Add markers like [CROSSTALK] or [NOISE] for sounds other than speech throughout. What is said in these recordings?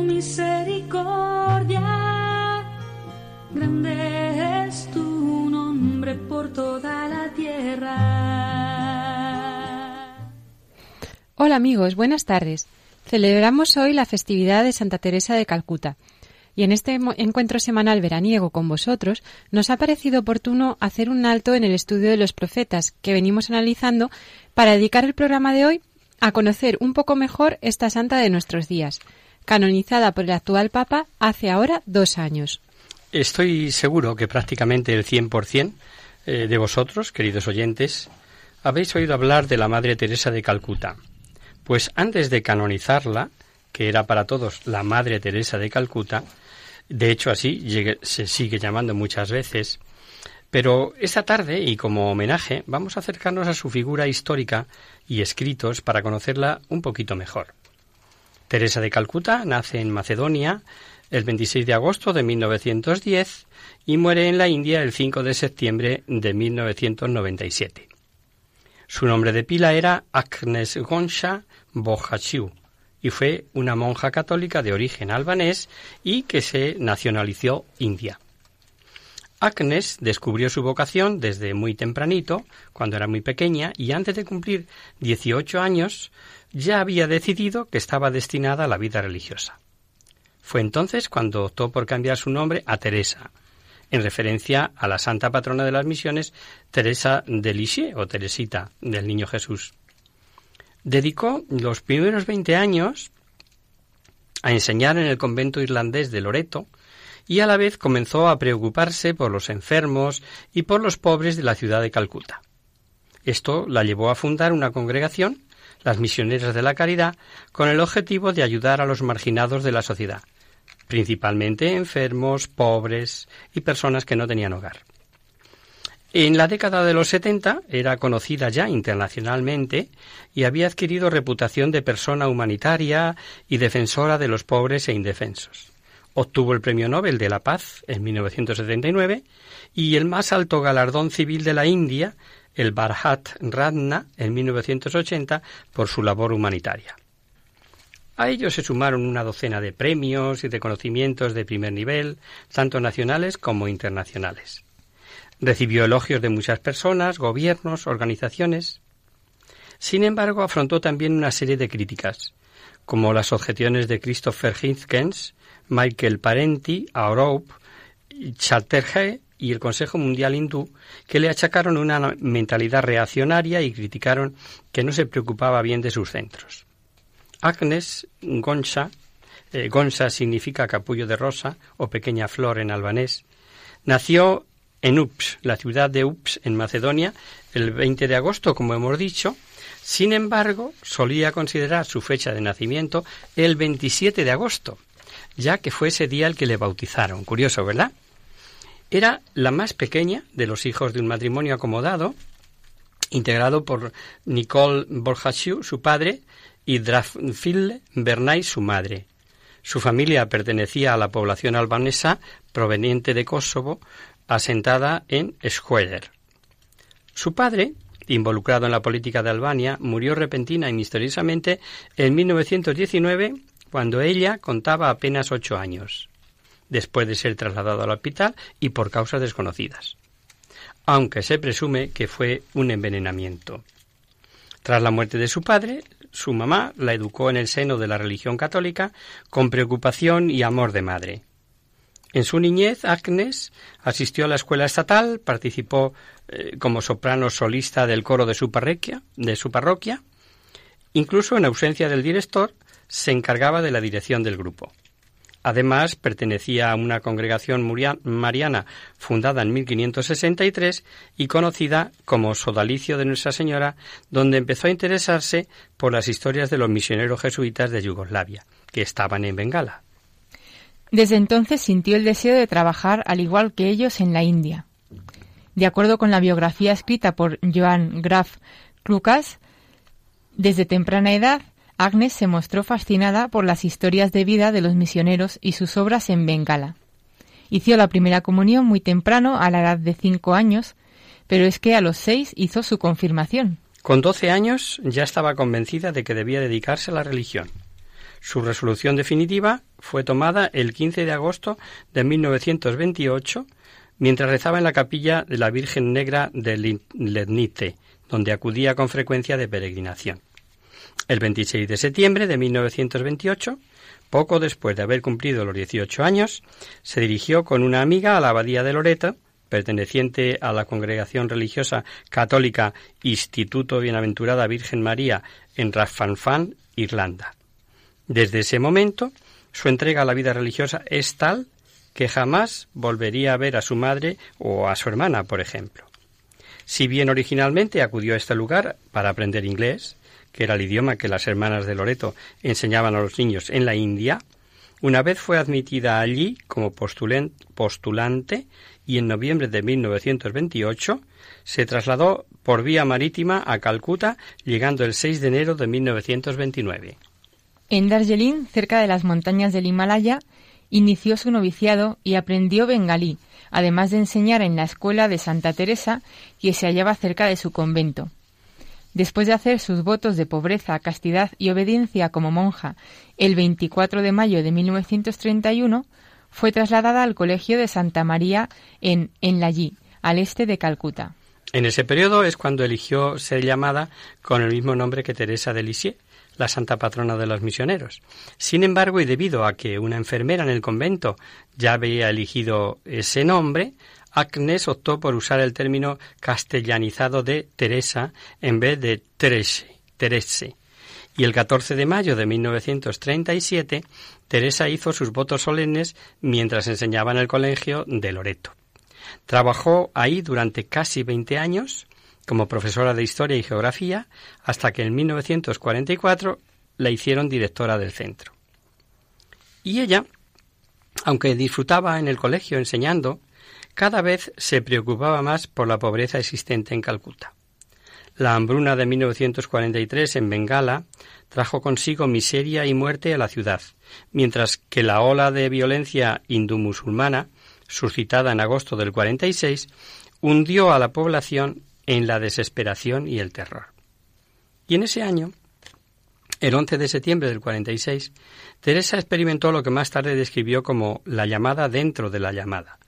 Misericordia, grande es tu nombre por toda la tierra. Hola amigos, buenas tardes. Celebramos hoy la festividad de Santa Teresa de Calcuta. Y en este encuentro semanal veraniego con vosotros, nos ha parecido oportuno hacer un alto en el estudio de los profetas que venimos analizando para dedicar el programa de hoy a conocer un poco mejor esta santa de nuestros días, canonizada por el actual Papa hace ahora dos años. Estoy seguro que prácticamente el 100% eh, de vosotros, queridos oyentes, habéis oído hablar de la Madre Teresa de Calcuta. Pues antes de canonizarla, que era para todos la Madre Teresa de Calcuta, de hecho así se sigue llamando muchas veces, pero esta tarde, y como homenaje, vamos a acercarnos a su figura histórica y escritos para conocerla un poquito mejor. Teresa de Calcuta nace en Macedonia el 26 de agosto de 1910 y muere en la India el 5 de septiembre de 1997. Su nombre de pila era Agnes Gonsha Bohachiu y fue una monja católica de origen albanés y que se nacionalizó india. Agnes descubrió su vocación desde muy tempranito, cuando era muy pequeña, y antes de cumplir 18 años ya había decidido que estaba destinada a la vida religiosa. Fue entonces cuando optó por cambiar su nombre a Teresa, en referencia a la santa patrona de las misiones, Teresa de Lisieux o Teresita del Niño Jesús. Dedicó los primeros 20 años a enseñar en el convento irlandés de Loreto y a la vez comenzó a preocuparse por los enfermos y por los pobres de la ciudad de Calcuta. Esto la llevó a fundar una congregación, las Misioneras de la Caridad, con el objetivo de ayudar a los marginados de la sociedad, principalmente enfermos, pobres y personas que no tenían hogar. En la década de los 70 era conocida ya internacionalmente y había adquirido reputación de persona humanitaria y defensora de los pobres e indefensos. Obtuvo el Premio Nobel de la Paz en 1979 y el más alto galardón civil de la India, el Bharat Ratna, en 1980 por su labor humanitaria. A ello se sumaron una docena de premios y reconocimientos de primer nivel, tanto nacionales como internacionales. Recibió elogios de muchas personas, gobiernos, organizaciones. Sin embargo, afrontó también una serie de críticas, como las objeciones de Christopher Hitchens, Michael Parenti, Aurope, Chatterjee y el Consejo Mundial Hindú, que le achacaron una mentalidad reaccionaria y criticaron que no se preocupaba bien de sus centros. Agnes Gonsa, eh, significa capullo de rosa o pequeña flor en albanés, nació en Ups, la ciudad de Ups, en Macedonia, el 20 de agosto, como hemos dicho. Sin embargo, solía considerar su fecha de nacimiento el 27 de agosto, ya que fue ese día el que le bautizaron. Curioso, ¿verdad? Era la más pequeña de los hijos de un matrimonio acomodado, integrado por Nicole Borjachiu, su padre, y Drafnfil Bernay, su madre. Su familia pertenecía a la población albanesa proveniente de Kosovo, asentada en Schroeder. Su padre, involucrado en la política de Albania, murió repentina y misteriosamente en 1919 cuando ella contaba apenas ocho años, después de ser trasladado al hospital y por causas desconocidas, aunque se presume que fue un envenenamiento. Tras la muerte de su padre, su mamá la educó en el seno de la religión católica con preocupación y amor de madre. En su niñez, Agnes asistió a la escuela estatal, participó eh, como soprano solista del coro de su parroquia, de su parroquia. Incluso en ausencia del director, se encargaba de la dirección del grupo. Además, pertenecía a una congregación mariana fundada en 1563 y conocida como Sodalicio de Nuestra Señora, donde empezó a interesarse por las historias de los misioneros jesuitas de Yugoslavia, que estaban en Bengala. Desde entonces sintió el deseo de trabajar al igual que ellos en la India. De acuerdo con la biografía escrita por Joan Graf Klukas, desde temprana edad Agnes se mostró fascinada por las historias de vida de los misioneros y sus obras en Bengala. Hizo la primera comunión muy temprano, a la edad de cinco años, pero es que a los seis hizo su confirmación. Con doce años ya estaba convencida de que debía dedicarse a la religión. Su resolución definitiva fue tomada el 15 de agosto de 1928 mientras rezaba en la capilla de la Virgen Negra de Lednite, donde acudía con frecuencia de peregrinación. El 26 de septiembre de 1928, poco después de haber cumplido los 18 años, se dirigió con una amiga a la abadía de Loreto, perteneciente a la congregación religiosa católica Instituto Bienaventurada Virgen María en Rafanfan, Irlanda. Desde ese momento, su entrega a la vida religiosa es tal que jamás volvería a ver a su madre o a su hermana, por ejemplo. Si bien originalmente acudió a este lugar para aprender inglés, que era el idioma que las hermanas de Loreto enseñaban a los niños en la India, una vez fue admitida allí como postulante y en noviembre de 1928 se trasladó por vía marítima a Calcuta, llegando el 6 de enero de 1929. En Darjeeling, cerca de las montañas del Himalaya, inició su noviciado y aprendió bengalí, además de enseñar en la escuela de Santa Teresa, que se hallaba cerca de su convento. Después de hacer sus votos de pobreza, castidad y obediencia como monja el 24 de mayo de 1931, fue trasladada al Colegio de Santa María en Enlayí, al este de Calcuta. En ese periodo es cuando eligió ser llamada con el mismo nombre que Teresa de Lisieux, la santa patrona de los misioneros. Sin embargo, y debido a que una enfermera en el convento ya había elegido ese nombre, Agnes optó por usar el término castellanizado de Teresa en vez de Terese, Terese. Y el 14 de mayo de 1937, Teresa hizo sus votos solemnes mientras enseñaba en el colegio de Loreto. Trabajó ahí durante casi 20 años como profesora de Historia y Geografía hasta que en 1944 la hicieron directora del centro. Y ella, aunque disfrutaba en el colegio enseñando, cada vez se preocupaba más por la pobreza existente en Calcuta. La hambruna de 1943 en Bengala trajo consigo miseria y muerte a la ciudad, mientras que la ola de violencia hindú-musulmana, suscitada en agosto del 46, hundió a la población en la desesperación y el terror. Y en ese año, el 11 de septiembre del 46, Teresa experimentó lo que más tarde describió como la llamada dentro de la llamada,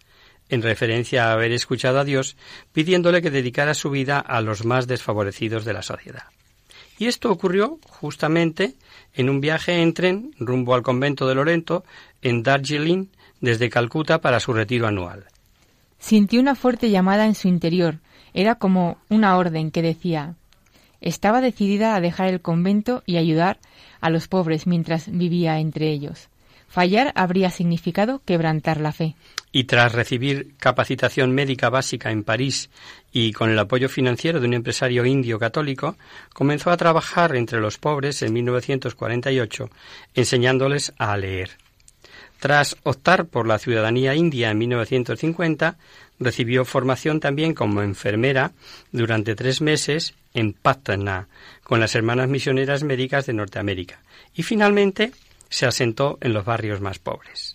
en referencia a haber escuchado a Dios pidiéndole que dedicara su vida a los más desfavorecidos de la sociedad. Y esto ocurrió justamente en un viaje en tren rumbo al convento de Lorento en Darjeeling desde Calcuta para su retiro anual. Sintió una fuerte llamada en su interior. Era como una orden que decía estaba decidida a dejar el convento y ayudar a los pobres mientras vivía entre ellos. Fallar habría significado quebrantar la fe y tras recibir capacitación médica básica en París y con el apoyo financiero de un empresario indio católico, comenzó a trabajar entre los pobres en 1948, enseñándoles a leer. Tras optar por la ciudadanía india en 1950, recibió formación también como enfermera durante tres meses en Patna, con las Hermanas Misioneras Médicas de Norteamérica, y finalmente se asentó en los barrios más pobres.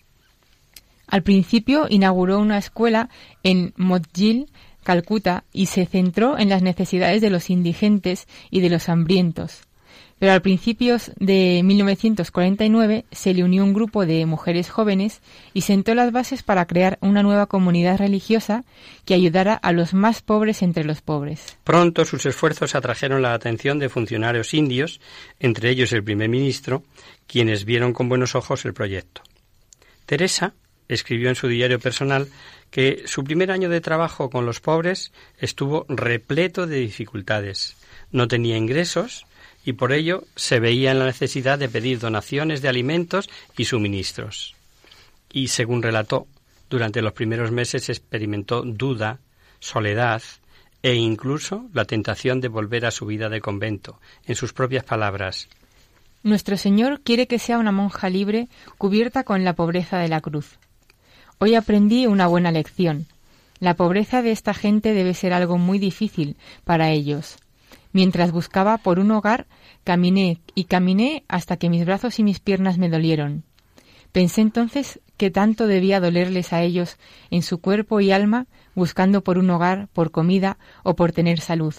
Al principio inauguró una escuela en Modjil Calcuta y se centró en las necesidades de los indigentes y de los hambrientos. Pero a principios de 1949 se le unió un grupo de mujeres jóvenes y sentó las bases para crear una nueva comunidad religiosa que ayudara a los más pobres entre los pobres. Pronto sus esfuerzos atrajeron la atención de funcionarios indios, entre ellos el primer ministro, quienes vieron con buenos ojos el proyecto. Teresa escribió en su diario personal que su primer año de trabajo con los pobres estuvo repleto de dificultades. No tenía ingresos y por ello se veía en la necesidad de pedir donaciones de alimentos y suministros. Y según relató, durante los primeros meses experimentó duda, soledad e incluso la tentación de volver a su vida de convento. En sus propias palabras, Nuestro Señor quiere que sea una monja libre cubierta con la pobreza de la cruz. Hoy aprendí una buena lección. La pobreza de esta gente debe ser algo muy difícil para ellos. Mientras buscaba por un hogar, caminé y caminé hasta que mis brazos y mis piernas me dolieron. Pensé entonces que tanto debía dolerles a ellos en su cuerpo y alma buscando por un hogar, por comida o por tener salud.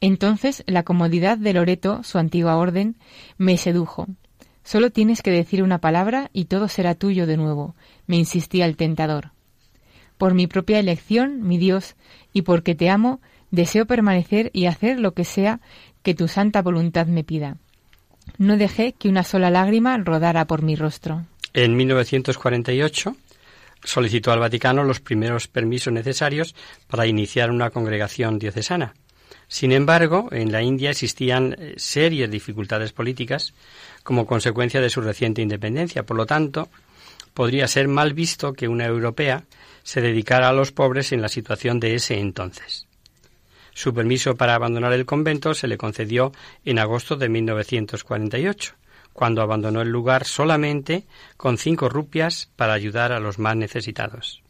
Entonces la comodidad de Loreto, su antigua orden, me sedujo. Solo tienes que decir una palabra y todo será tuyo de nuevo, me insistía el tentador. Por mi propia elección, mi Dios, y porque te amo, deseo permanecer y hacer lo que sea que tu santa voluntad me pida. No dejé que una sola lágrima rodara por mi rostro. En 1948 solicitó al Vaticano los primeros permisos necesarios para iniciar una congregación diocesana. Sin embargo, en la India existían eh, serias dificultades políticas como consecuencia de su reciente independencia. Por lo tanto, podría ser mal visto que una europea se dedicara a los pobres en la situación de ese entonces. Su permiso para abandonar el convento se le concedió en agosto de 1948, cuando abandonó el lugar solamente con cinco rupias para ayudar a los más necesitados.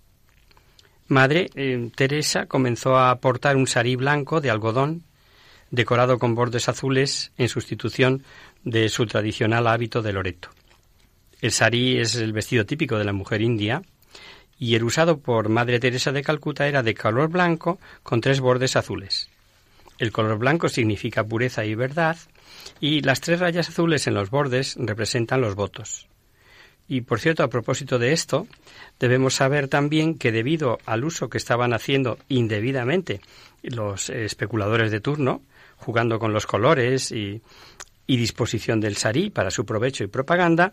Madre eh, Teresa comenzó a aportar un sarí blanco de algodón decorado con bordes azules en sustitución de su tradicional hábito de loreto. El sarí es el vestido típico de la mujer india y el usado por Madre Teresa de Calcuta era de color blanco con tres bordes azules. El color blanco significa pureza y verdad y las tres rayas azules en los bordes representan los votos. Y por cierto, a propósito de esto, debemos saber también que debido al uso que estaban haciendo indebidamente los especuladores de turno, jugando con los colores y, disposición del sarí para su provecho y propaganda,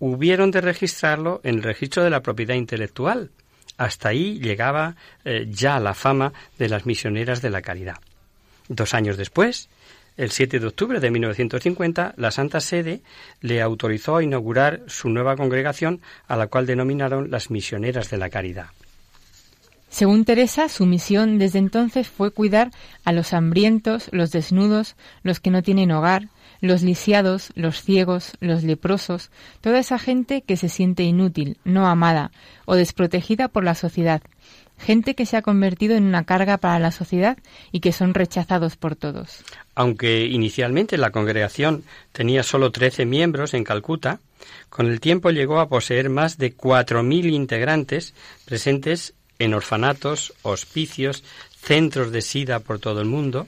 hubieron de registrarlo en el registro de la propiedad intelectual. Hasta ahí llegaba eh, ya la fama de las misioneras de la caridad. Dos años después, el 7 de octubre de 1950, la Santa Sede le autorizó a inaugurar su nueva congregación, a la cual denominaron las Misioneras de la Caridad. Según Teresa, su misión desde entonces fue cuidar a los hambrientos, los desnudos, los que no tienen hogar, los lisiados, los ciegos, los leprosos, toda esa gente que se siente inútil, no amada o desprotegida por la sociedad, gente que se ha convertido en una carga para la sociedad y que son rechazados por todos. Aunque inicialmente la congregación tenía solo trece miembros en Calcuta, con el tiempo llegó a poseer más de cuatro mil integrantes presentes en orfanatos, hospicios, centros de sida por todo el mundo,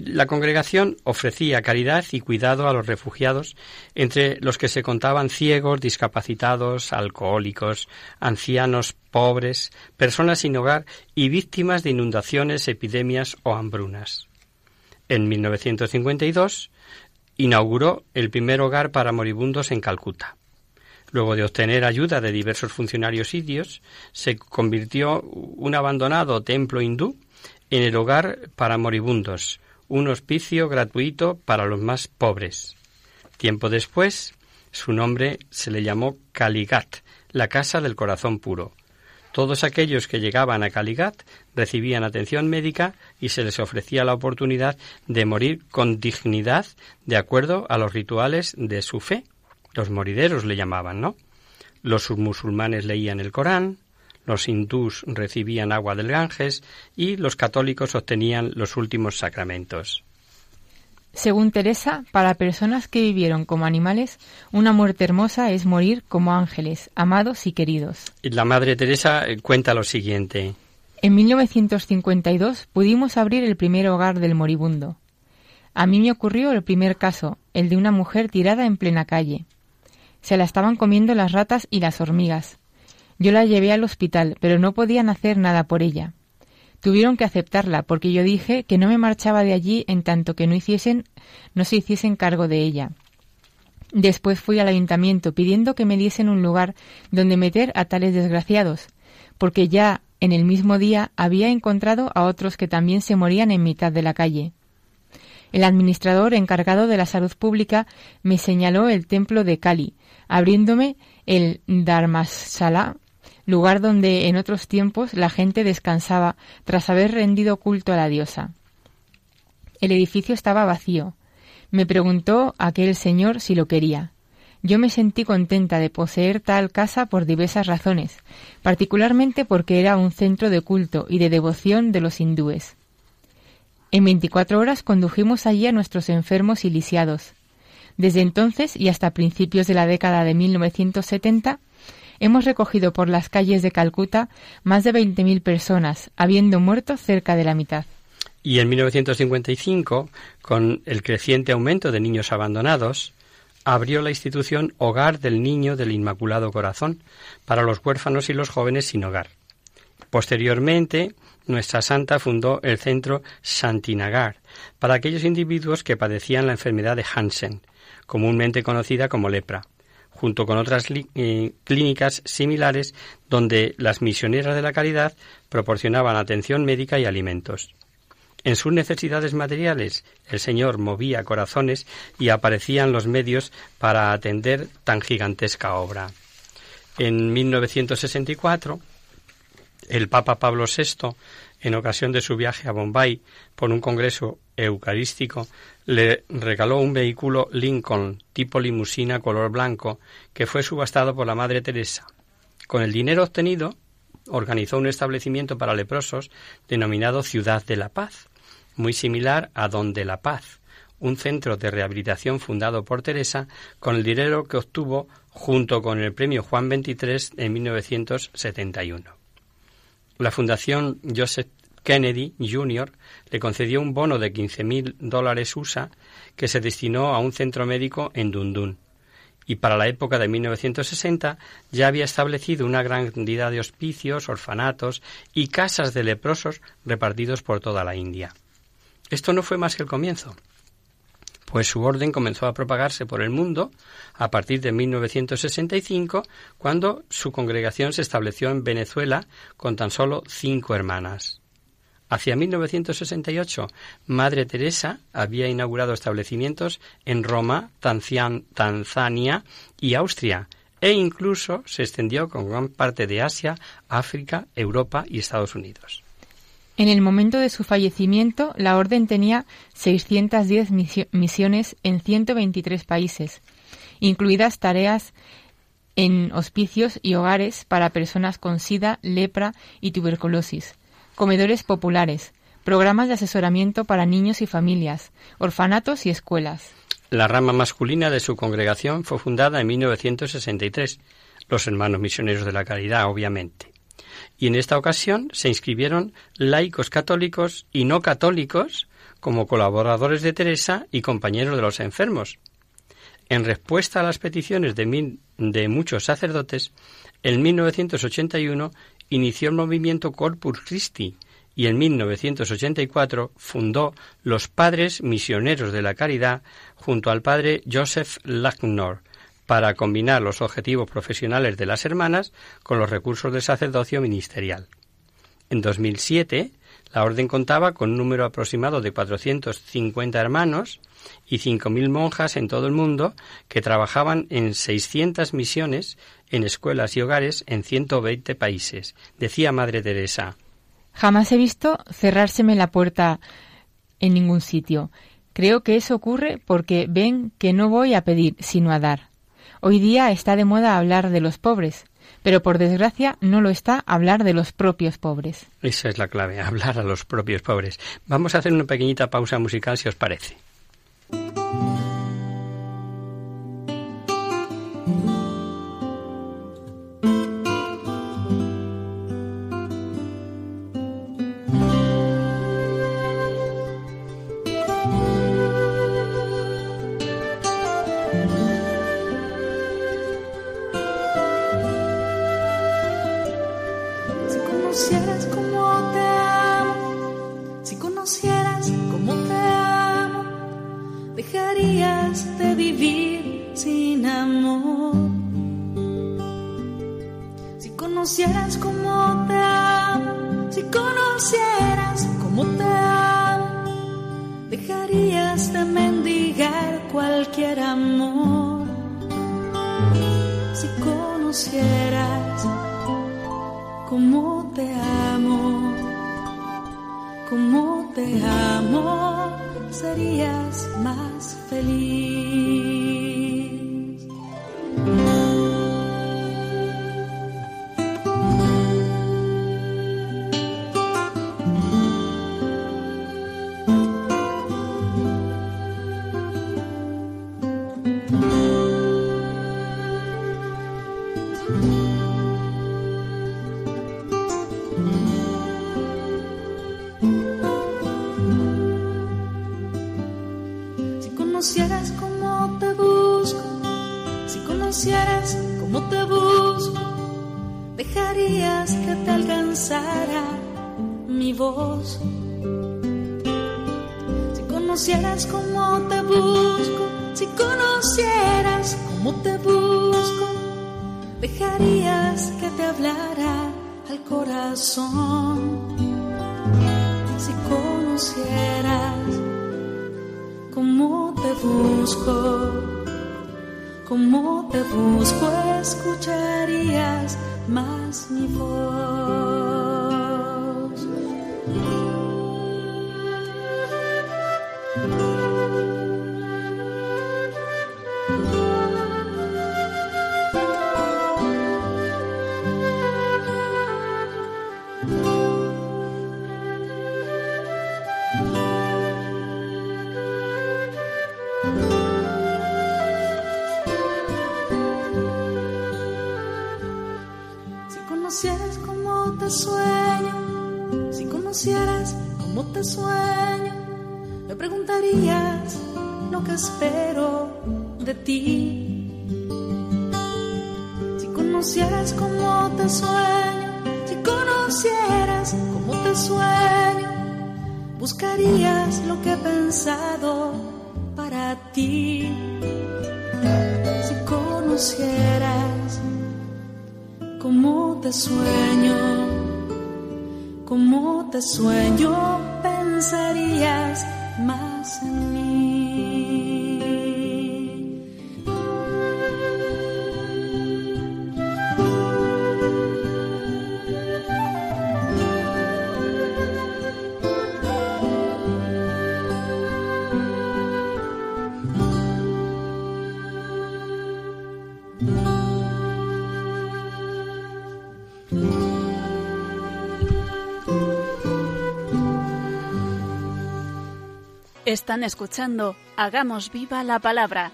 la congregación ofrecía caridad y cuidado a los refugiados, entre los que se contaban ciegos, discapacitados, alcohólicos, ancianos, pobres, personas sin hogar y víctimas de inundaciones, epidemias o hambrunas. En 1952 inauguró el primer hogar para moribundos en Calcuta. Luego de obtener ayuda de diversos funcionarios indios, se convirtió un abandonado templo hindú en el hogar para moribundos, un hospicio gratuito para los más pobres. Tiempo después, su nombre se le llamó Caligat, la Casa del Corazón Puro. Todos aquellos que llegaban a Caligat recibían atención médica y se les ofrecía la oportunidad de morir con dignidad de acuerdo a los rituales de su fe. Los morideros le llamaban, ¿no? Los musulmanes leían el Corán, los hindús recibían agua del Ganges y los católicos obtenían los últimos sacramentos. Según Teresa, para personas que vivieron como animales, una muerte hermosa es morir como ángeles, amados y queridos. La Madre Teresa eh, cuenta lo siguiente. En 1952 pudimos abrir el primer hogar del moribundo. A mí me ocurrió el primer caso, el de una mujer tirada en plena calle. Se la estaban comiendo las ratas y las hormigas. Yo la llevé al hospital, pero no podían hacer nada por ella. Tuvieron que aceptarla porque yo dije que no me marchaba de allí en tanto que no hiciesen no se hiciesen cargo de ella. Después fui al ayuntamiento pidiendo que me diesen un lugar donde meter a tales desgraciados, porque ya en el mismo día había encontrado a otros que también se morían en mitad de la calle. El administrador encargado de la salud pública me señaló el templo de Kali, abriéndome el Dharmasala, lugar donde en otros tiempos la gente descansaba tras haber rendido culto a la diosa. El edificio estaba vacío. Me preguntó aquel señor si lo quería. Yo me sentí contenta de poseer tal casa por diversas razones, particularmente porque era un centro de culto y de devoción de los hindúes. En veinticuatro horas condujimos allí a nuestros enfermos y lisiados. Desde entonces y hasta principios de la década de 1970, hemos recogido por las calles de Calcuta más de 20.000 personas, habiendo muerto cerca de la mitad. Y en 1955, con el creciente aumento de niños abandonados, abrió la institución Hogar del Niño del Inmaculado Corazón para los huérfanos y los jóvenes sin hogar. Posteriormente, nuestra santa fundó el centro Santinagar para aquellos individuos que padecían la enfermedad de Hansen, comúnmente conocida como lepra, junto con otras eh, clínicas similares donde las misioneras de la caridad proporcionaban atención médica y alimentos. En sus necesidades materiales, el Señor movía corazones y aparecían los medios para atender tan gigantesca obra. En 1964, el Papa Pablo VI, en ocasión de su viaje a Bombay por un congreso eucarístico, le regaló un vehículo Lincoln tipo limusina color blanco que fue subastado por la Madre Teresa. Con el dinero obtenido, organizó un establecimiento para leprosos denominado Ciudad de la Paz, muy similar a Don de la Paz, un centro de rehabilitación fundado por Teresa con el dinero que obtuvo junto con el premio Juan XXIII en 1971. La Fundación Joseph Kennedy Jr. le concedió un bono de 15.000 dólares USA que se destinó a un centro médico en Dundun. Y para la época de 1960 ya había establecido una gran cantidad de hospicios, orfanatos y casas de leprosos repartidos por toda la India. Esto no fue más que el comienzo, pues su orden comenzó a propagarse por el mundo a partir de 1965, cuando su congregación se estableció en Venezuela con tan solo cinco hermanas. Hacia 1968, Madre Teresa había inaugurado establecimientos en Roma, Tanzania y Austria, e incluso se extendió con gran parte de Asia, África, Europa y Estados Unidos. En el momento de su fallecimiento, la Orden tenía 610 misiones en 123 países, incluidas tareas en hospicios y hogares para personas con sida, lepra y tuberculosis, comedores populares, programas de asesoramiento para niños y familias, orfanatos y escuelas. La rama masculina de su congregación fue fundada en 1963, los Hermanos Misioneros de la Caridad, obviamente. Y en esta ocasión se inscribieron laicos católicos y no católicos como colaboradores de Teresa y compañeros de los enfermos. En respuesta a las peticiones de, de muchos sacerdotes, en 1981 inició el movimiento Corpus Christi y en 1984 fundó los Padres Misioneros de la Caridad junto al padre Joseph Lacknor para combinar los objetivos profesionales de las hermanas con los recursos del sacerdocio ministerial. En 2007, la orden contaba con un número aproximado de 450 hermanos y 5.000 monjas en todo el mundo que trabajaban en 600 misiones en escuelas y hogares en 120 países, decía Madre Teresa. Jamás he visto cerrárseme la puerta en ningún sitio. Creo que eso ocurre porque ven que no voy a pedir, sino a dar. Hoy día está de moda hablar de los pobres, pero por desgracia no lo está hablar de los propios pobres. Esa es la clave, [LAUGHS] hablar a los propios pobres. Vamos a hacer una pequeñita pausa musical si os parece. Serías más feliz. Si conocieras cómo te busco, cómo te busco, escucharías más mi voz. Si conocieras cómo te sueño, si conocieras cómo te sueño, me preguntarías lo que espero de ti. Buscarías lo que he pensado para ti. Si conocieras cómo te sueño, cómo te sueño, pensarías más en mí. Están escuchando Hagamos viva la palabra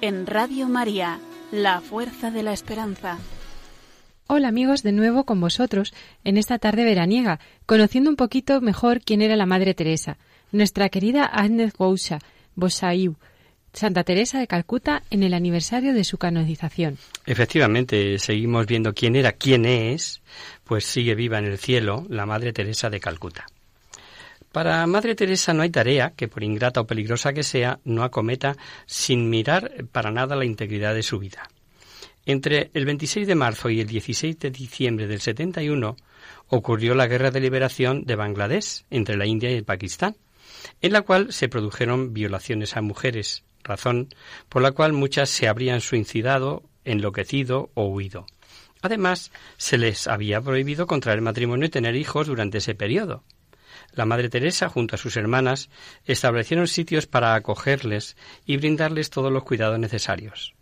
en Radio María, la fuerza de la esperanza. Hola amigos, de nuevo con vosotros en esta tarde veraniega, conociendo un poquito mejor quién era la Madre Teresa, nuestra querida Agnes Goucha, Bosaiu, Santa Teresa de Calcuta en el aniversario de su canonización. Efectivamente, seguimos viendo quién era, quién es, pues sigue viva en el cielo la Madre Teresa de Calcuta. Para Madre Teresa no hay tarea que, por ingrata o peligrosa que sea, no acometa sin mirar para nada la integridad de su vida. Entre el 26 de marzo y el 16 de diciembre del 71 ocurrió la Guerra de Liberación de Bangladesh entre la India y el Pakistán, en la cual se produjeron violaciones a mujeres, razón por la cual muchas se habrían suicidado, enloquecido o huido. Además, se les había prohibido contraer matrimonio y tener hijos durante ese periodo. La Madre Teresa, junto a sus hermanas, establecieron sitios para acogerles y brindarles todos los cuidados necesarios.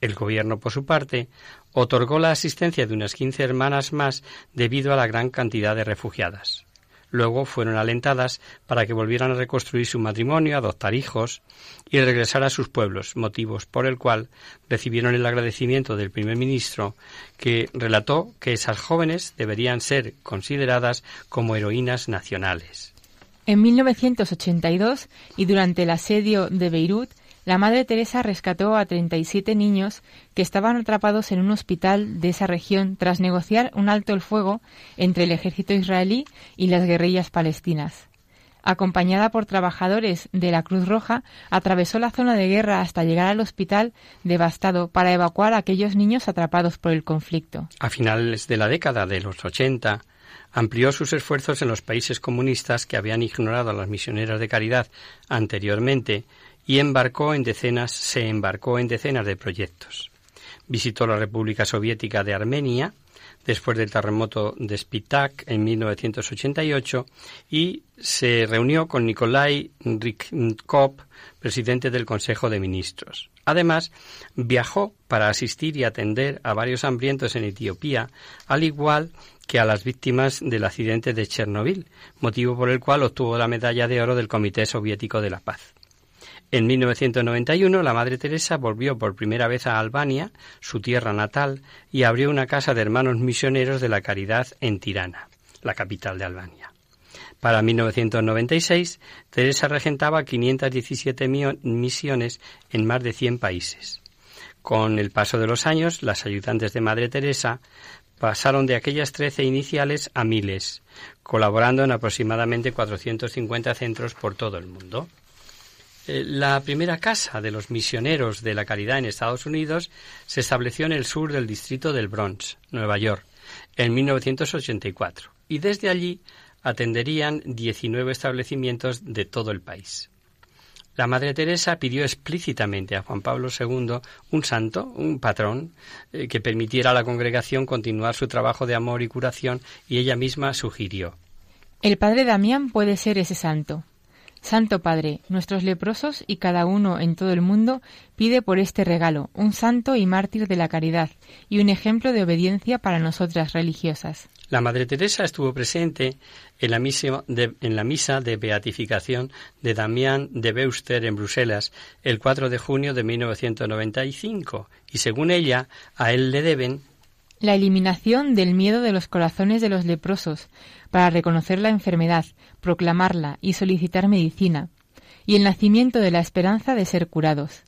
El gobierno, por su parte, otorgó la asistencia de unas quince hermanas más debido a la gran cantidad de refugiadas. Luego fueron alentadas para que volvieran a reconstruir su matrimonio, adoptar hijos y regresar a sus pueblos, motivos por el cual recibieron el agradecimiento del primer ministro, que relató que esas jóvenes deberían ser consideradas como heroínas nacionales. En 1982 y durante el asedio de Beirut, la Madre Teresa rescató a 37 niños que estaban atrapados en un hospital de esa región tras negociar un alto el fuego entre el ejército israelí y las guerrillas palestinas. Acompañada por trabajadores de la Cruz Roja, atravesó la zona de guerra hasta llegar al hospital devastado para evacuar a aquellos niños atrapados por el conflicto. A finales de la década de los 80, amplió sus esfuerzos en los países comunistas que habían ignorado a las misioneras de caridad anteriormente y embarcó en decenas, se embarcó en decenas de proyectos. Visitó la República Soviética de Armenia después del terremoto de Spitak en 1988 y se reunió con Nikolai Rykov, presidente del Consejo de Ministros. Además, viajó para asistir y atender a varios hambrientos en Etiopía, al igual que a las víctimas del accidente de Chernobyl, motivo por el cual obtuvo la medalla de oro del Comité Soviético de la Paz. En 1991 la Madre Teresa volvió por primera vez a Albania, su tierra natal, y abrió una casa de hermanos misioneros de la caridad en Tirana, la capital de Albania. Para 1996, Teresa regentaba 517 misiones en más de 100 países. Con el paso de los años, las ayudantes de Madre Teresa pasaron de aquellas 13 iniciales a miles, colaborando en aproximadamente 450 centros por todo el mundo. Eh, la primera casa de los misioneros de la caridad en Estados Unidos se estableció en el sur del distrito del Bronx, Nueva York, en 1984, y desde allí atenderían 19 establecimientos de todo el país. La Madre Teresa pidió explícitamente a Juan Pablo II un santo, un patrón, eh, que permitiera a la congregación continuar su trabajo de amor y curación, y ella misma sugirió. El padre Damián puede ser ese santo. Santo Padre, nuestros leprosos y cada uno en todo el mundo pide por este regalo un santo y mártir de la caridad y un ejemplo de obediencia para nosotras religiosas. La Madre Teresa estuvo presente en la, misa de, en la misa de beatificación de Damián de Beuster en Bruselas el 4 de junio de 1995 y según ella a él le deben la eliminación del miedo de los corazones de los leprosos, para reconocer la enfermedad, proclamarla y solicitar medicina, y el nacimiento de la esperanza de ser curados,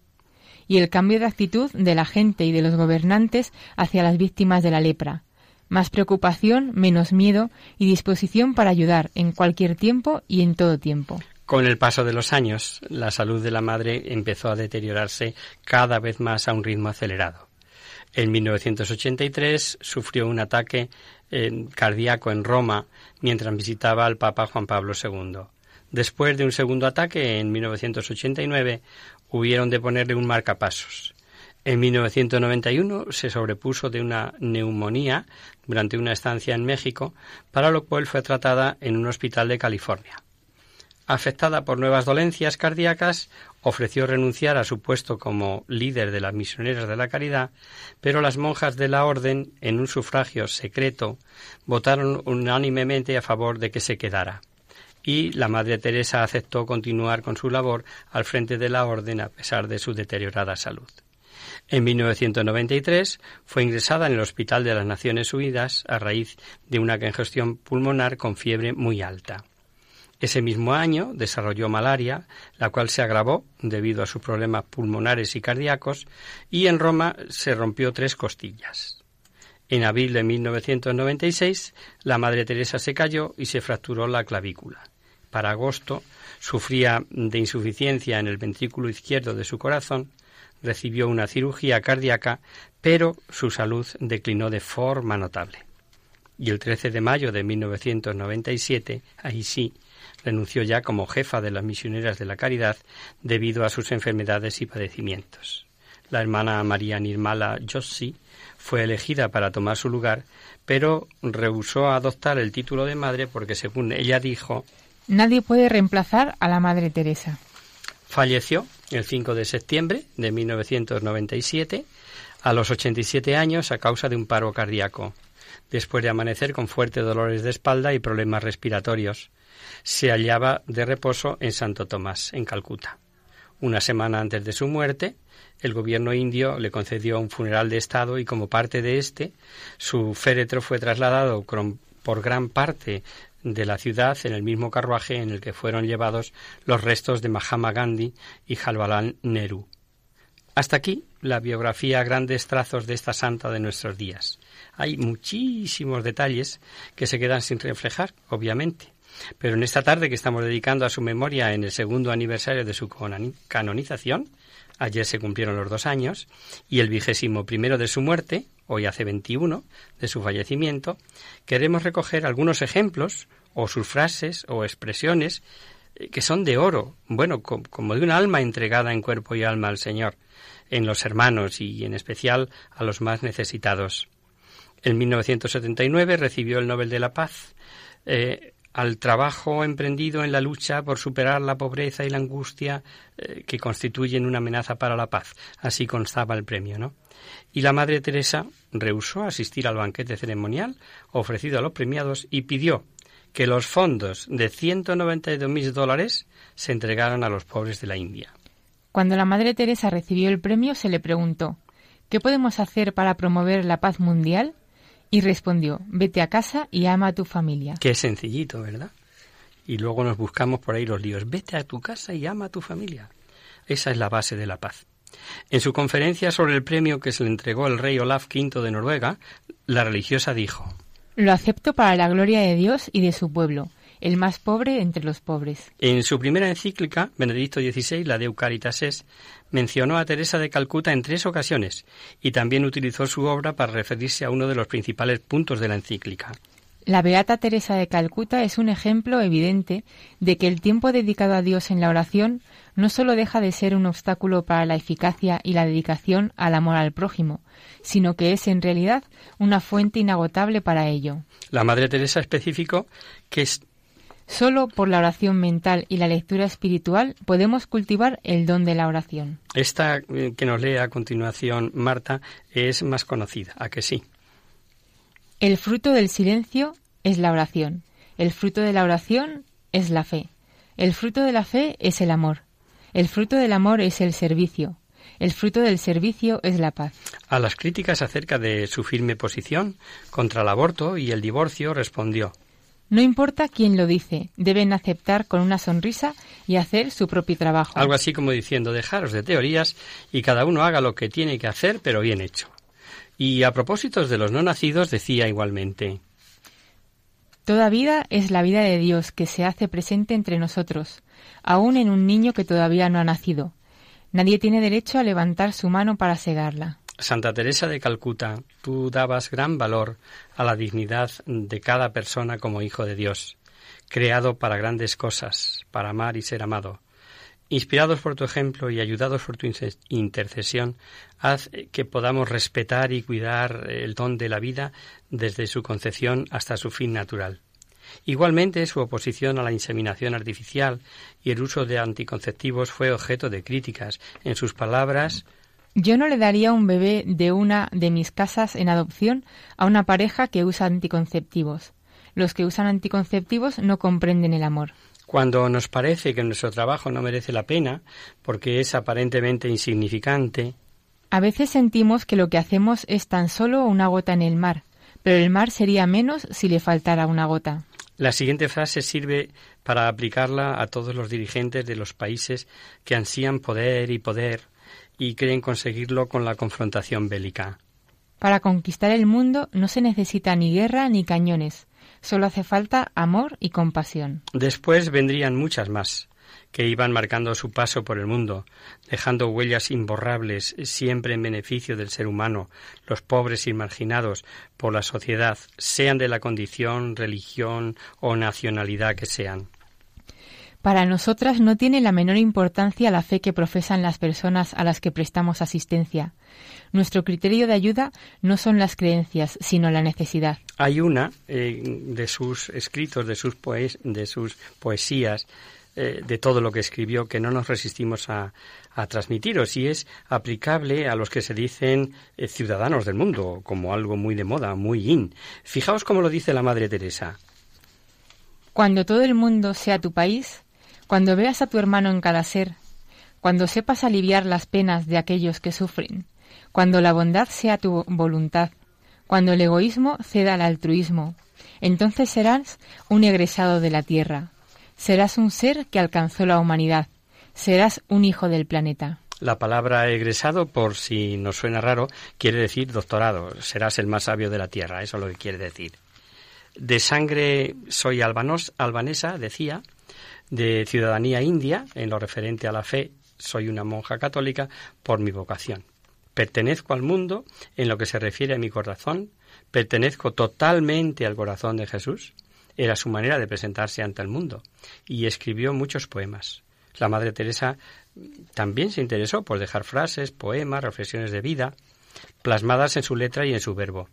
y el cambio de actitud de la gente y de los gobernantes hacia las víctimas de la lepra, más preocupación, menos miedo y disposición para ayudar en cualquier tiempo y en todo tiempo. Con el paso de los años, la salud de la madre empezó a deteriorarse cada vez más a un ritmo acelerado. En 1983 sufrió un ataque eh, cardíaco en Roma mientras visitaba al Papa Juan Pablo II. Después de un segundo ataque en 1989 hubieron de ponerle un marcapasos. En 1991 se sobrepuso de una neumonía durante una estancia en México, para lo cual fue tratada en un hospital de California. Afectada por nuevas dolencias cardíacas, ofreció renunciar a su puesto como líder de las misioneras de la caridad, pero las monjas de la orden, en un sufragio secreto, votaron unánimemente a favor de que se quedara. Y la Madre Teresa aceptó continuar con su labor al frente de la orden a pesar de su deteriorada salud. En 1993 fue ingresada en el Hospital de las Naciones Unidas a raíz de una congestión pulmonar con fiebre muy alta. Ese mismo año desarrolló malaria, la cual se agravó debido a sus problemas pulmonares y cardíacos, y en Roma se rompió tres costillas. En abril de 1996, la Madre Teresa se cayó y se fracturó la clavícula. Para agosto, sufría de insuficiencia en el ventrículo izquierdo de su corazón, recibió una cirugía cardíaca, pero su salud declinó de forma notable. Y el 13 de mayo de 1997, ahí sí, renunció ya como jefa de las misioneras de la caridad debido a sus enfermedades y padecimientos. La hermana María Nirmala Jossi fue elegida para tomar su lugar, pero rehusó adoptar el título de madre porque, según ella dijo, Nadie puede reemplazar a la Madre Teresa. Falleció el 5 de septiembre de 1997 a los 87 años a causa de un paro cardíaco, después de amanecer con fuertes dolores de espalda y problemas respiratorios se hallaba de reposo en Santo Tomás, en Calcuta. Una semana antes de su muerte, el gobierno indio le concedió un funeral de Estado y como parte de este, su féretro fue trasladado por gran parte de la ciudad en el mismo carruaje en el que fueron llevados los restos de Mahatma Gandhi y Jawaharlal Nehru. Hasta aquí la biografía a grandes trazos de esta santa de nuestros días. Hay muchísimos detalles que se quedan sin reflejar, obviamente. Pero en esta tarde que estamos dedicando a su memoria en el segundo aniversario de su canonización, ayer se cumplieron los dos años, y el vigésimo primero de su muerte, hoy hace 21, de su fallecimiento, queremos recoger algunos ejemplos, o sus frases, o expresiones, eh, que son de oro, bueno, como de un alma entregada en cuerpo y alma al Señor, en los hermanos y en especial a los más necesitados. En 1979 recibió el Nobel de la Paz eh, al trabajo emprendido en la lucha por superar la pobreza y la angustia eh, que constituyen una amenaza para la paz. Así constaba el premio, ¿no? Y la Madre Teresa rehusó asistir al banquete ceremonial ofrecido a los premiados y pidió que los fondos de 192 mil dólares se entregaran a los pobres de la India. Cuando la Madre Teresa recibió el premio se le preguntó ¿Qué podemos hacer para promover la paz mundial? Y respondió, vete a casa y ama a tu familia. Qué sencillito, ¿verdad? Y luego nos buscamos por ahí los líos. Vete a tu casa y ama a tu familia. Esa es la base de la paz. En su conferencia sobre el premio que se le entregó el rey Olaf V de Noruega, la religiosa dijo Lo acepto para la gloria de Dios y de su pueblo, el más pobre entre los pobres. En su primera encíclica, Benedicto XVI, la de Eucaritas mencionó a Teresa de Calcuta en tres ocasiones y también utilizó su obra para referirse a uno de los principales puntos de la encíclica. La Beata Teresa de Calcuta es un ejemplo evidente de que el tiempo dedicado a Dios en la oración no solo deja de ser un obstáculo para la eficacia y la dedicación al amor al prójimo, sino que es en realidad una fuente inagotable para ello. La Madre Teresa especificó que es Solo por la oración mental y la lectura espiritual podemos cultivar el don de la oración. Esta eh, que nos lee a continuación Marta es más conocida, ¿a que sí? El fruto del silencio es la oración. El fruto de la oración es la fe. El fruto de la fe es el amor. El fruto del amor es el servicio. El fruto del servicio es la paz. A las críticas acerca de su firme posición contra el aborto y el divorcio respondió no importa quién lo dice, deben aceptar con una sonrisa y hacer su propio trabajo. Algo así como diciendo, dejaros de teorías y cada uno haga lo que tiene que hacer, pero bien hecho. Y a propósito de los no nacidos, decía igualmente, Toda vida es la vida de Dios que se hace presente entre nosotros, aun en un niño que todavía no ha nacido. Nadie tiene derecho a levantar su mano para segarla. Santa Teresa de Calcuta, tú dabas gran valor a la dignidad de cada persona como hijo de Dios, creado para grandes cosas, para amar y ser amado. Inspirados por tu ejemplo y ayudados por tu intercesión, haz que podamos respetar y cuidar el don de la vida desde su concepción hasta su fin natural. Igualmente, su oposición a la inseminación artificial y el uso de anticonceptivos fue objeto de críticas. En sus palabras, yo no le daría un bebé de una de mis casas en adopción a una pareja que usa anticonceptivos. Los que usan anticonceptivos no comprenden el amor. Cuando nos parece que nuestro trabajo no merece la pena porque es aparentemente insignificante. A veces sentimos que lo que hacemos es tan solo una gota en el mar, pero el mar sería menos si le faltara una gota. La siguiente frase sirve para aplicarla a todos los dirigentes de los países que ansían poder y poder y creen conseguirlo con la confrontación bélica. Para conquistar el mundo no se necesita ni guerra ni cañones, solo hace falta amor y compasión. Después vendrían muchas más, que iban marcando su paso por el mundo, dejando huellas imborrables siempre en beneficio del ser humano, los pobres y marginados por la sociedad, sean de la condición, religión o nacionalidad que sean. Para nosotras no tiene la menor importancia la fe que profesan las personas a las que prestamos asistencia. Nuestro criterio de ayuda no son las creencias, sino la necesidad. Hay una eh, de sus escritos, de sus, de sus poesías, eh, de todo lo que escribió, que no nos resistimos a, transmitiros y es aplicable a los que se dicen eh, ciudadanos del mundo, como algo muy de moda, muy in. Fijaos cómo lo dice la Madre Teresa. Cuando todo el mundo sea tu país, cuando veas a tu hermano en cada ser, cuando sepas aliviar las penas de aquellos que sufren, cuando la bondad sea tu voluntad, cuando el egoísmo ceda al altruismo, Entonces serás un egresado de la Tierra. Serás un ser que alcanzó la humanidad. Serás un hijo del planeta. La palabra egresado, por si nos suena raro, quiere decir doctorado. Serás el más sabio de la tierra, eso es lo que quiere decir. De sangre soy albanos, albanesa, decía, de ciudadanía india, en lo referente a la fe, soy una monja católica por mi vocación. Pertenezco al mundo en lo que se refiere a mi corazón, pertenezco totalmente al corazón de Jesús. Era su manera de presentarse ante el mundo y escribió muchos poemas. La Madre Teresa también se interesó por dejar frases, poemas, reflexiones de vida, plasmadas en su letra y en su verbo.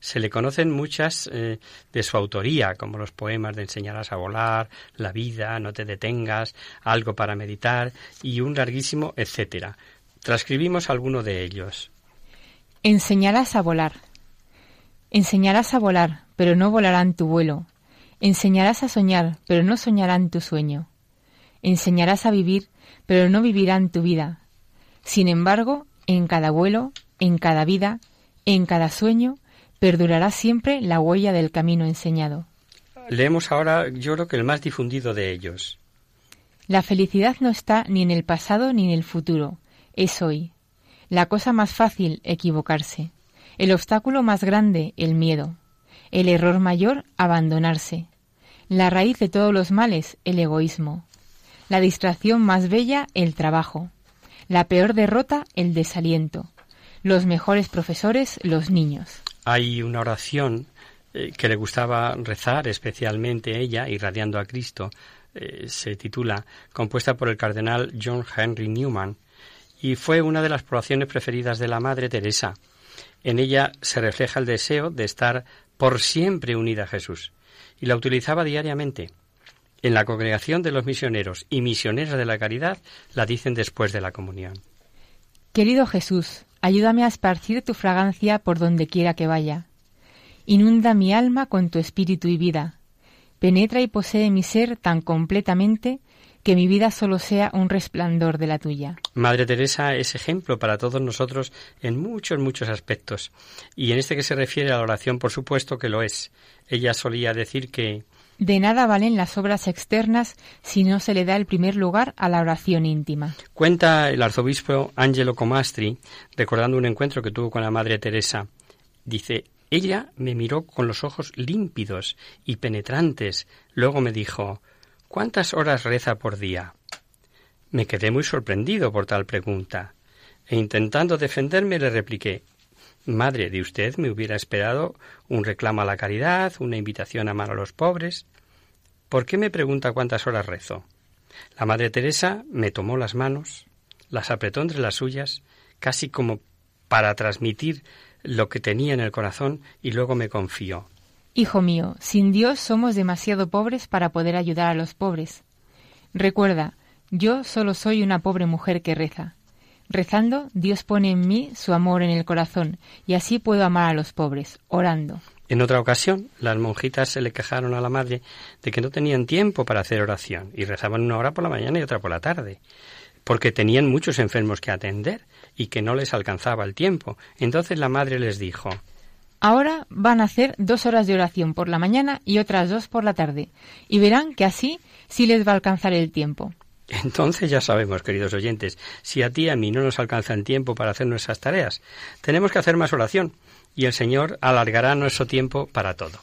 Se le conocen muchas eh, de su autoría, como los poemas de Enseñarás a volar, La vida, No te detengas, Algo para meditar y un larguísimo etcétera. Transcribimos alguno de ellos. Enseñarás a volar. Enseñarás a volar, pero no volarán tu vuelo. Enseñarás a soñar, pero no soñarán tu sueño. Enseñarás a vivir, pero no vivirán tu vida. Sin embargo, en cada vuelo, en cada vida, en cada sueño, perdurará siempre la huella del camino enseñado. Leemos ahora, yo creo que el más difundido de ellos. La felicidad no está ni en el pasado ni en el futuro, es hoy. La cosa más fácil, equivocarse. El obstáculo más grande, el miedo. El error mayor, abandonarse. La raíz de todos los males, el egoísmo. La distracción más bella, el trabajo. La peor derrota, el desaliento. Los mejores profesores, los niños. Hay una oración eh, que le gustaba rezar, especialmente ella, irradiando a Cristo, eh, se titula, compuesta por el cardenal John Henry Newman, y fue una de las oraciones preferidas de la Madre Teresa. En ella se refleja el deseo de estar por siempre unida a Jesús, y la utilizaba diariamente. En la congregación de los misioneros y misioneras de la caridad la dicen después de la comunión. Querido Jesús, ayúdame a esparcir tu fragancia por donde quiera que vaya. Inunda mi alma con tu espíritu y vida. Penetra y posee mi ser tan completamente que mi vida solo sea un resplandor de la tuya. Madre Teresa es ejemplo para todos nosotros en muchos, muchos aspectos. Y en este que se refiere a la oración, por supuesto que lo es. Ella solía decir que de nada valen las obras externas si no se le da el primer lugar a la oración íntima. Cuenta el arzobispo Angelo Comastri, recordando un encuentro que tuvo con la Madre Teresa. Dice, ella me miró con los ojos límpidos y penetrantes. Luego me dijo, ¿cuántas horas reza por día? Me quedé muy sorprendido por tal pregunta, e intentando defenderme le repliqué, Madre, de usted me hubiera esperado un reclamo a la caridad, una invitación a amar a los pobres. ¿Por qué me pregunta cuántas horas rezo? La Madre Teresa me tomó las manos, las apretó entre las suyas, casi como para transmitir lo que tenía en el corazón y luego me confió. Hijo mío, sin Dios somos demasiado pobres para poder ayudar a los pobres. Recuerda, yo solo soy una pobre mujer que reza. Rezando, Dios pone en mí su amor en el corazón y así puedo amar a los pobres, orando. En otra ocasión, las monjitas se le quejaron a la madre de que no tenían tiempo para hacer oración y rezaban una hora por la mañana y otra por la tarde, porque tenían muchos enfermos que atender y que no les alcanzaba el tiempo. Entonces la madre les dijo Ahora van a hacer dos horas de oración por la mañana y otras dos por la tarde, y verán que así sí les va a alcanzar el tiempo. Entonces ya sabemos, queridos oyentes, si a ti y a mí no nos alcanza el tiempo para hacer nuestras tareas, tenemos que hacer más oración y el Señor alargará nuestro tiempo para todo.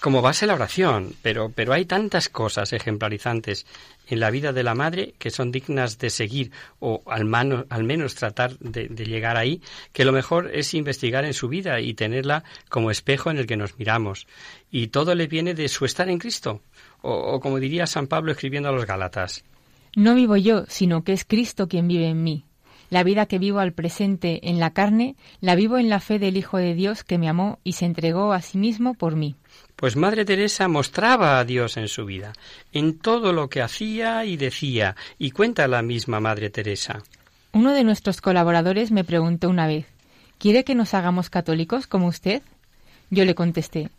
Como base la oración, pero, pero hay tantas cosas ejemplarizantes en la vida de la madre que son dignas de seguir o al, al menos tratar de, llegar ahí, que lo mejor es investigar en su vida y tenerla como espejo en el que nos miramos. Y todo le viene de su estar en Cristo, o, como diría San Pablo escribiendo a los Gálatas. No vivo yo, sino que es Cristo quien vive en mí. La vida que vivo al presente en la carne, la vivo en la fe del Hijo de Dios que me amó y se entregó a sí mismo por mí. Pues Madre Teresa mostraba a Dios en su vida, en todo lo que hacía y decía, y cuenta la misma Madre Teresa. Uno de nuestros colaboradores me preguntó una vez, ¿quiere que nos hagamos católicos como usted? Yo le contesté,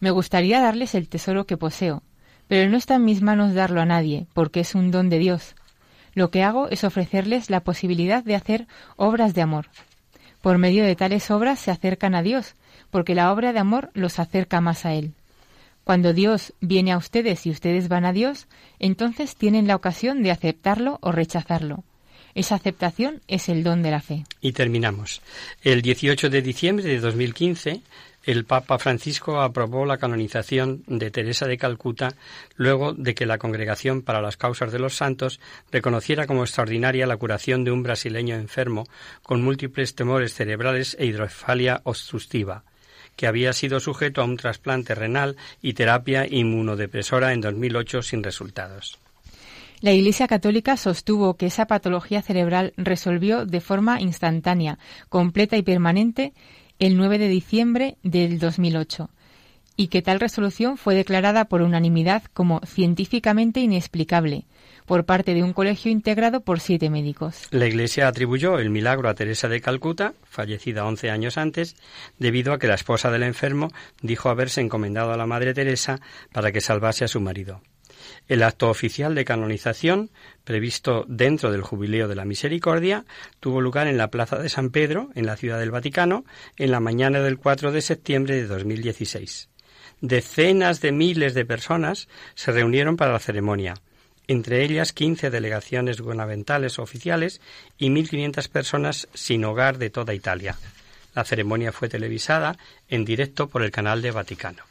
me gustaría darles el tesoro que poseo, pero no está en mis manos darlo a nadie, porque es un don de Dios. Lo que hago es ofrecerles la posibilidad de hacer obras de amor. Por medio de tales obras se acercan a Dios, porque la obra de amor los acerca más a Él. Cuando Dios viene a ustedes y ustedes van a Dios, entonces tienen la ocasión de aceptarlo o rechazarlo. Esa aceptación es el don de la fe. Y terminamos. El 18 de diciembre de 2015, el Papa Francisco aprobó la canonización de Teresa de Calcuta luego de que la Congregación para las Causas de los Santos reconociera como extraordinaria la curación de un brasileño enfermo con múltiples temores cerebrales e hidrocefalia obstructiva que había sido sujeto a un trasplante renal y terapia inmunodepresora en 2008 sin resultados. La Iglesia Católica sostuvo que esa patología cerebral resolvió de forma instantánea, completa y permanente el 9 de diciembre del 2008 y que tal resolución fue declarada por unanimidad como científicamente inexplicable por parte de un colegio integrado por siete médicos. La Iglesia atribuyó el milagro a Teresa de Calcuta, fallecida once años antes, debido a que la esposa del enfermo dijo haberse encomendado a la Madre Teresa para que salvase a su marido. El acto oficial de canonización, previsto dentro del Jubileo de la Misericordia, tuvo lugar en la Plaza de San Pedro, en la Ciudad del Vaticano, en la mañana del 4 de septiembre de 2016. Decenas de miles de personas se reunieron para la ceremonia, entre ellas 15 delegaciones gubernamentales oficiales y 1.500 personas sin hogar de toda Italia. La ceremonia fue televisada en directo por el canal de Vaticano.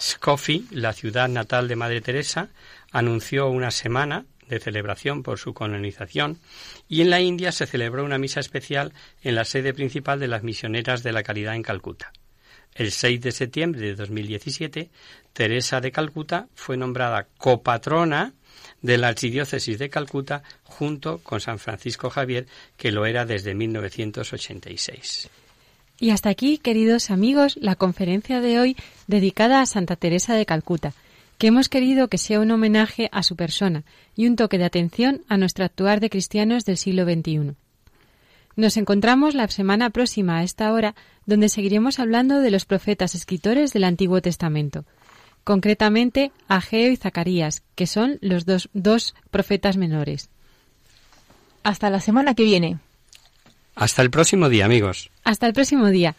Scofi, la ciudad natal de Madre Teresa, anunció una semana de celebración por su canonización y en la India se celebró una misa especial en la sede principal de las misioneras de la caridad en Calcuta. El 6 de septiembre de 2017, Teresa de Calcuta fue nombrada copatrona de la Archidiócesis de Calcuta junto con San Francisco Javier, que lo era desde 1986. Y hasta aquí, queridos amigos, la conferencia de hoy dedicada a Santa Teresa de Calcuta, que hemos querido que sea un homenaje a su persona y un toque de atención a nuestro actuar de cristianos del siglo XXI. Nos encontramos la semana próxima a esta hora, donde seguiremos hablando de los profetas escritores del Antiguo Testamento, concretamente Ageo y Zacarías, que son los dos, dos profetas menores. Hasta la semana que viene. Hasta el próximo día, amigos. Hasta el próximo día.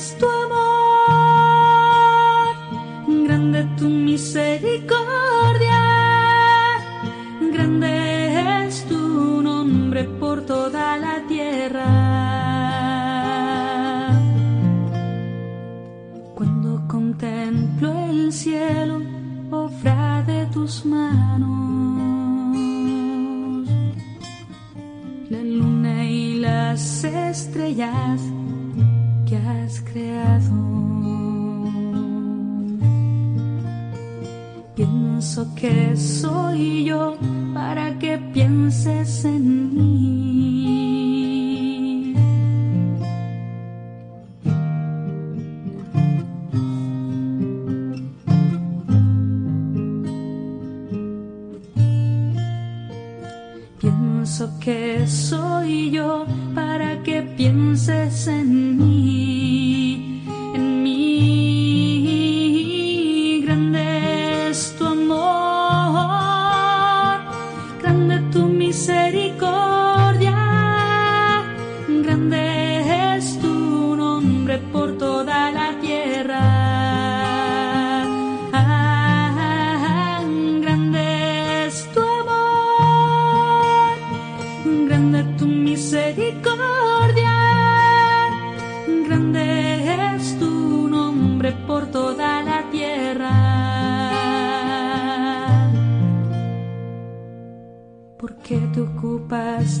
Grande es tu por toda la tierra. Porque te ocupas